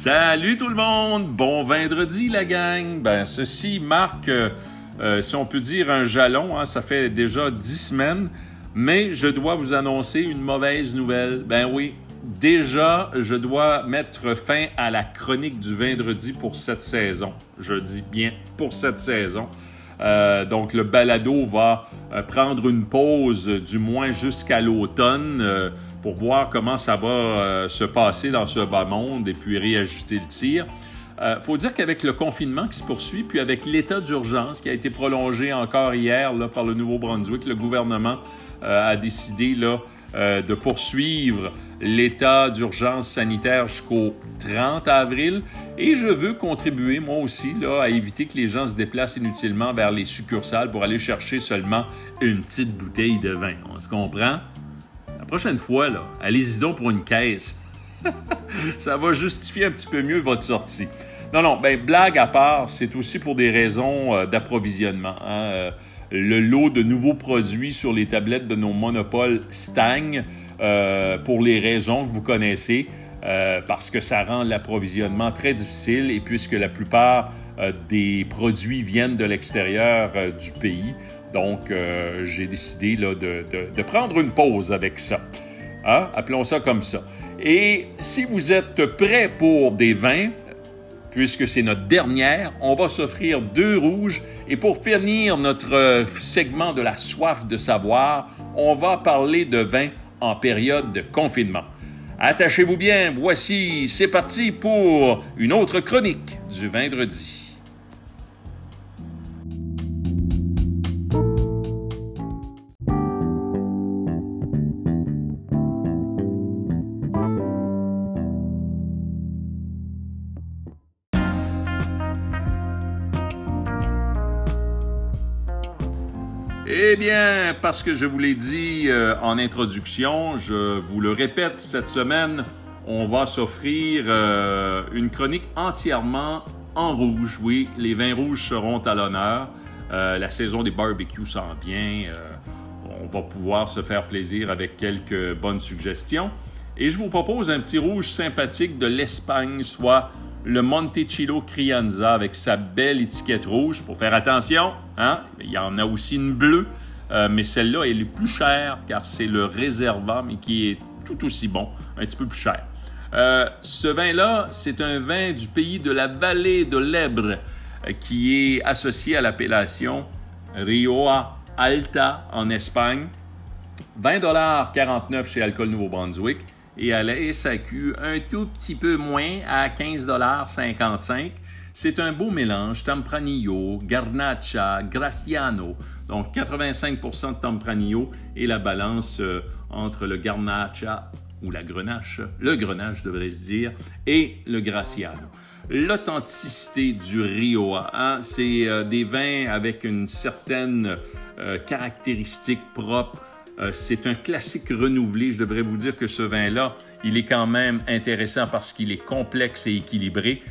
Salut tout le monde! Bon vendredi la gang! Ben ceci marque, euh, euh, si on peut dire, un jalon. Hein, ça fait déjà dix semaines. Mais je dois vous annoncer une mauvaise nouvelle. Ben oui, déjà, je dois mettre fin à la chronique du vendredi pour cette saison. Je dis bien pour cette saison. Euh, donc, le balado va prendre une pause, du moins jusqu'à l'automne pour voir comment ça va euh, se passer dans ce bas monde et puis réajuster le tir. Il euh, faut dire qu'avec le confinement qui se poursuit, puis avec l'état d'urgence qui a été prolongé encore hier là, par le Nouveau-Brunswick, le gouvernement euh, a décidé là, de poursuivre l'état d'urgence sanitaire jusqu'au 30 avril. Et je veux contribuer, moi aussi, là, à éviter que les gens se déplacent inutilement vers les succursales pour aller chercher seulement une petite bouteille de vin. On se comprend? Prochaine fois, allez-y donc pour une caisse. ça va justifier un petit peu mieux votre sortie. Non, non, ben, blague à part, c'est aussi pour des raisons euh, d'approvisionnement. Hein. Euh, le lot de nouveaux produits sur les tablettes de nos monopoles stagne euh, pour les raisons que vous connaissez, parce que ça rend l'approvisionnement très difficile et puisque la plupart des produits viennent de l'extérieur du pays, donc, euh, j'ai décidé de, prendre une pause avec ça. Hein? Appelons ça comme ça. Et si vous êtes prêts pour des vins, puisque c'est notre dernière, on va s'offrir deux rouges. Et pour finir notre euh, segment de la soif de savoir, on va parler de vin en période de confinement. Attachez-vous bien, voici, c'est parti pour une autre chronique du vendredi. Eh bien, parce que je vous l'ai dit euh, en introduction, je vous le répète, cette semaine, on va s'offrir euh, une chronique entièrement en rouge. Oui, les vins rouges seront à l'honneur. Euh, la saison des barbecues s'en vient. on va pouvoir se faire plaisir avec quelques bonnes suggestions. Et je vous propose un petit rouge sympathique de l'Espagne, soit le Montecillo Crianza avec sa belle étiquette rouge. Pour faire attention, hein, il y en a aussi une bleue, euh, mais celle-là, elle est plus chère car c'est le réservat, mais qui est tout aussi bon, un petit peu plus cher. Euh, ce vin-là, c'est un vin du pays de la vallée de l'Ebre euh, qui est associé à l'appellation Rioja Alta en Espagne. 20,49 chez Alcool Nouveau-Brunswick et à la SAQ un tout petit peu moins à 15,55 C'est un beau mélange, Tempranillo, Garnacha, Graciano, donc 85% de Tempranillo et la balance euh, entre le Garnacha ou la Grenache, le Grenache devrait se dire, et le Graciano. L'authenticité du Rioja, hein, c'est euh, des vins avec une certaine euh, caractéristique propre euh, c'est un classique renouvelé. Je devrais vous dire que ce vin-là, il est quand même intéressant parce qu'il est complexe et équilibré,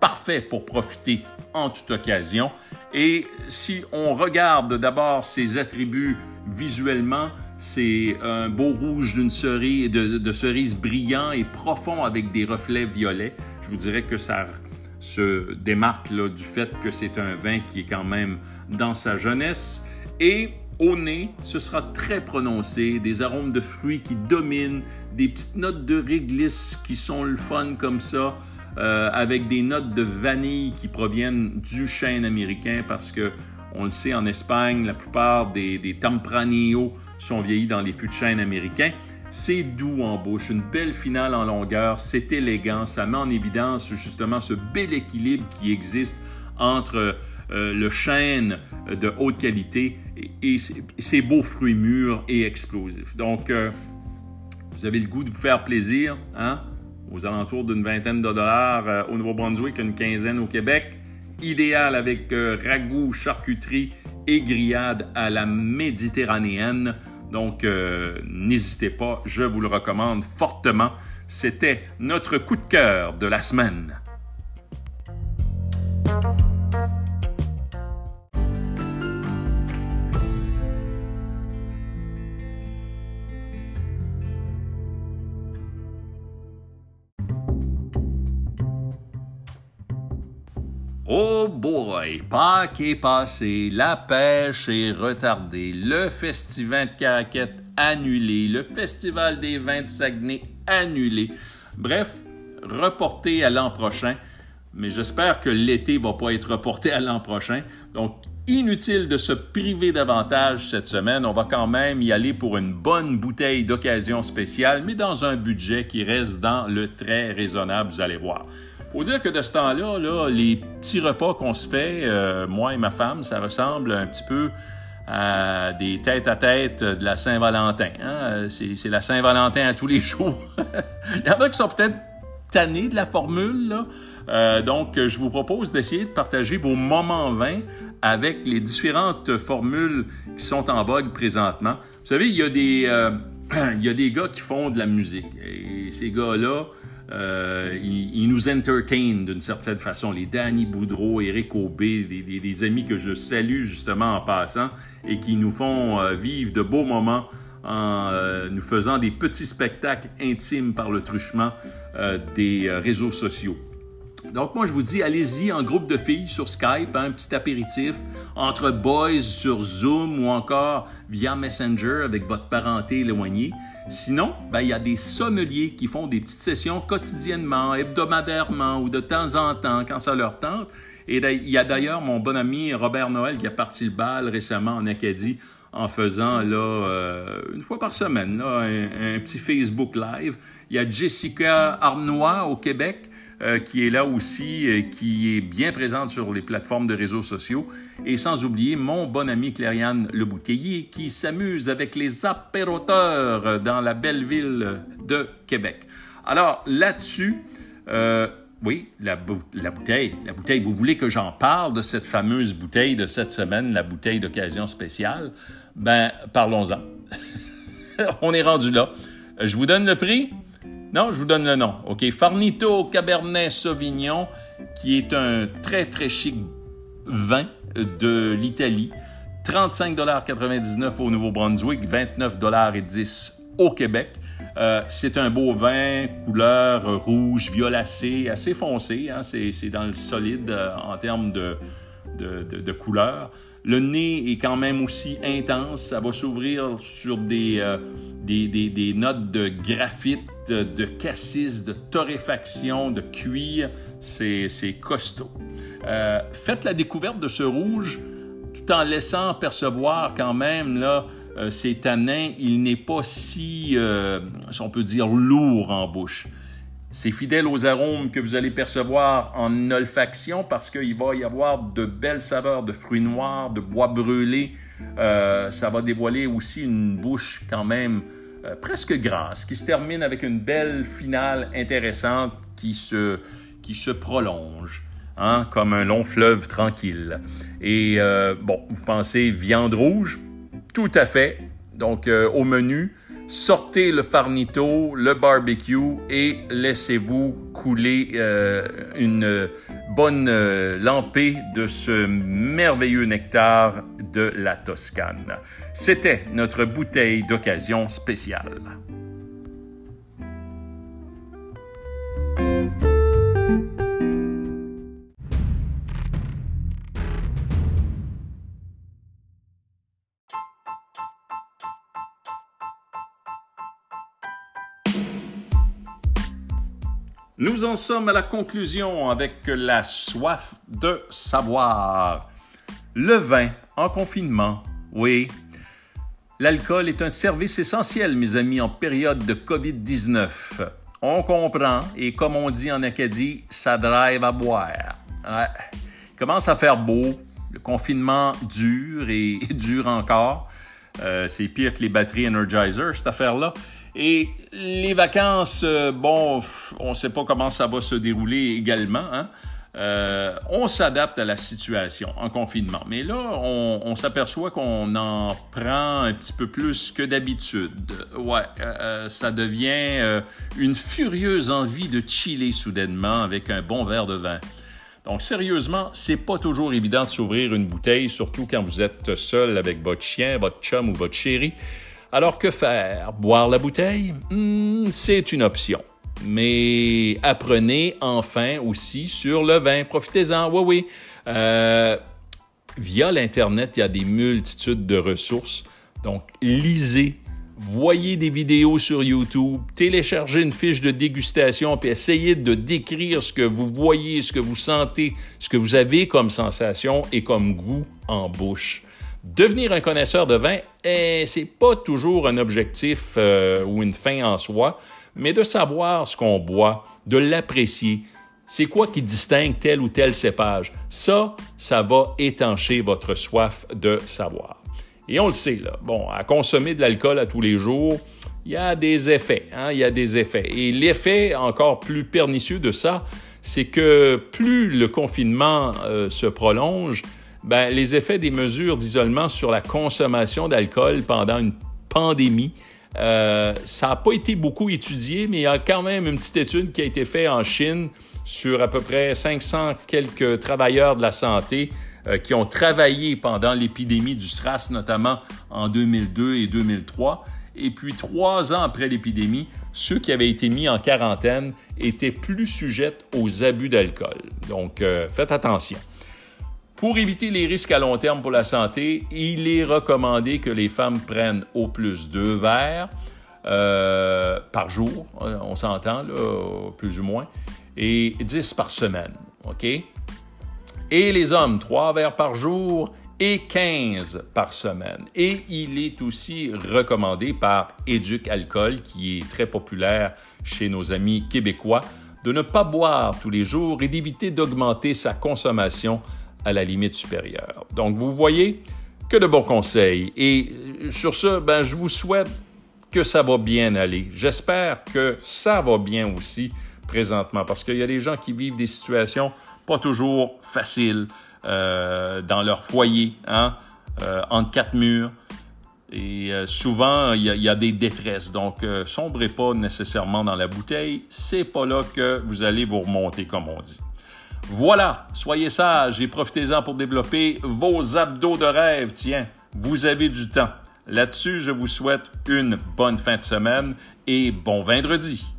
parfait pour profiter en toute occasion. Et si on regarde d'abord ses attributs visuellement, c'est un beau rouge d'une cerise, de, cerise brillant et profond avec des reflets violets. Je vous dirais que ça se démarque du fait que c'est un vin qui est quand même dans sa jeunesse. Et au nez, ce sera très prononcé, des arômes de fruits qui dominent, des petites notes de réglisse qui sont le fun comme ça, euh, avec des notes de vanille qui proviennent du chêne américain parce que, on le sait, en Espagne, la plupart des, des Tempranillo sont vieillis dans les fûts de chêne américains. C'est doux en bouche, une belle finale en longueur, c'est élégant, ça met en évidence justement ce bel équilibre qui existe entre euh, le chêne de haute qualité et, ces beaux fruits mûrs et explosifs. Donc, euh, vous avez le goût de vous faire plaisir, hein? aux alentours d'une vingtaine de dollars euh, au Nouveau-Brunswick, une quinzaine au Québec. Idéal avec ragoût, charcuterie et grillade à la méditerranéenne. Donc, n'hésitez pas, je vous le recommande fortement. C'était notre coup de cœur de la semaine. Oh boy, Pâques est passé, la pêche est retardée, le festival de Caraquette annulé, le festival des vins de Saguenay annulé. Bref, reporté à l'an prochain. Mais j'espère que l'été va pas être reporté à l'an prochain. Donc, inutile de se priver davantage cette semaine. On va quand même y aller pour une bonne bouteille d'occasion spéciale, mais dans un budget qui reste dans le très raisonnable, vous allez voir. Faut dire que de ce temps-là, là, les petits repas qu'on se fait, euh, moi et ma femme, ça ressemble un petit peu à des têtes à tête de la Saint-Valentin. Hein. C'est la Saint-Valentin à tous les jours. Il y en a qui sont peut-être tannés de la formule, là. Euh, donc, je vous propose d'essayer de partager vos moments vains avec les différentes formules qui sont en vogue présentement. Vous savez, il y a des, euh, il y a des gars qui font de la musique. Et ces gars-là, euh, ils, nous entertainent d'une certaine façon. Les Danny Boudreau, Eric Aubé, des, des, amis que je salue justement en passant et qui nous font euh, vivre de beaux moments en euh, nous faisant des petits spectacles intimes par le truchement des réseaux sociaux. Donc moi je vous dis, allez-y en groupe de filles sur Skype, hein, un petit apéritif entre boys sur Zoom ou encore via Messenger avec votre parenté éloignée. Sinon, ben, il y a des sommeliers qui font des petites sessions quotidiennement, hebdomadairement ou de temps en temps quand ça leur tente. Et il y a d'ailleurs mon bon ami Robert Noël qui a parti le bal récemment en Acadie en faisant là euh, une fois par semaine un, un, petit Facebook Live. Il y a Jessica Arnois au Québec euh, qui est là aussi, euh, qui est bien présente sur les plateformes de réseaux sociaux. Et sans oublier mon bon ami Clariane Lebouteiller qui s'amuse avec les apéroteurs dans la belle ville de Québec. Alors là-dessus, euh, oui, la, la, bouteille. La bouteille, vous voulez que j'en parle de cette fameuse bouteille de cette semaine, la bouteille d'occasion spéciale? Ben, parlons-en. On est rendu là. Je vous donne le prix. Non, je vous donne le nom. OK? Farnito Cabernet Sauvignon, qui est un très, très chic vin de l'Italie. 35,99 au Nouveau-Brunswick, 29,10 au Québec. Euh, c'est un beau vin, couleur rouge, violacé, assez foncé. Hein? C'est dans le solide euh, en termes de, couleur. Le nez est quand même aussi intense. Ça va s'ouvrir sur des, euh, des, des, des, notes de graphite, de cassis, de torréfaction, de cuir. C'est costaud. Euh, faites la découverte de ce rouge tout en laissant percevoir quand même là, euh, ces tanins. Il n'est pas si, euh, si on peut dire, lourd en bouche. C'est fidèle aux arômes que vous allez percevoir en olfaction parce qu'il va y avoir de belles saveurs de fruits noirs, de bois brûlés. Euh, ça va dévoiler aussi une bouche quand même euh, presque grasse, qui se termine avec une belle finale intéressante qui se, qui se prolonge. Hein, comme un long fleuve tranquille. Et euh, bon, vous pensez viande rouge? Tout à fait. Donc, au menu, sortez le farnito, le barbecue et laissez-vous couler euh, une bonne euh, lampée de ce merveilleux nectar de la Toscane. C'était notre bouteille d'occasion spéciale. En sommes à la conclusion avec la soif de savoir. Le vin en confinement, oui. L'alcool est un service essentiel, mes amis, en période de COVID-19. On comprend, et comme on dit en Acadie, ça drive à boire. Il commence à faire beau, le confinement dure et dure encore. Euh, c'est pire que les batteries Energizer, cette affaire-là. Et les vacances, euh, bon, on ne sait pas comment ça va se dérouler également. Hein? Euh, on s'adapte à la situation en confinement. Mais là, on, s'aperçoit qu'on en prend un petit peu plus que d'habitude. Ouais, euh, ça devient une furieuse envie de chiller soudainement avec un bon verre de vin. Donc, sérieusement, c'est pas toujours évident de s'ouvrir une bouteille, surtout quand vous êtes seul avec votre chien, votre chum ou votre chéri. Alors que faire? Boire la bouteille? Hmm, C'est une option. mais apprenez enfin aussi sur le vin. Profitez-en, oui, oui. Euh, via l'Internet, il y a des multitudes de ressources. Donc, lisez, voyez des vidéos sur YouTube, téléchargez une fiche de dégustation, puis essayez de décrire ce que vous voyez, ce que vous sentez, ce que vous avez comme sensation et comme goût en bouche. Devenir un connaisseur de vin, eh, c'est pas toujours un objectif euh, ou une fin en soi, mais de savoir ce qu'on boit, de l'apprécier. C'est quoi qui distingue tel ou tel cépage? Ça, ça va étancher votre soif de savoir. Et on le sait, bon, à consommer de l'alcool à tous les jours, il y a des effets, hein, il y a des effets. Et l'effet encore plus pernicieux de ça, c'est que plus le confinement euh, se prolonge, ben, les effets des mesures d'isolement sur la consommation d'alcool pendant une pandémie, euh, ça n'a pas été beaucoup étudié, mais il y a quand même une petite étude qui a été faite en Chine sur à peu près 500 quelques travailleurs de la santé euh, qui ont travaillé pendant l'épidémie du SRAS, notamment en 2002 et 2003. Et puis, trois ans après l'épidémie, ceux qui avaient été mis en quarantaine étaient plus sujets aux abus d'alcool. Donc, euh, faites attention. Pour éviter les risques à long terme pour la santé, il est recommandé que les femmes prennent au plus deux verres euh, par jour, on s'entend, plus ou moins, et 10 par semaine. OK? Et les hommes, trois verres par jour et 15 par semaine. Et il est aussi recommandé par Éduc Alcool, qui est très populaire chez nos amis québécois, de ne pas boire tous les jours et d'éviter d'augmenter sa consommation à la limite supérieure. Donc, vous voyez que de bons conseils. Et sur ce, ben, je vous souhaite que ça va bien aller. J'espère que ça va bien aussi présentement parce qu'il y a des gens qui vivent des situations pas toujours faciles euh, dans leur foyer, hein, euh, entre quatre murs. Et euh, souvent, il y, a des détresses. Donc, sombrez pas nécessairement dans la bouteille. C'est pas là que vous allez vous remonter, comme on dit. Voilà, soyez sages et profitez-en pour développer vos abdos de rêve. Tiens, vous avez du temps. Là-dessus, je vous souhaite une bonne fin de semaine et bon vendredi.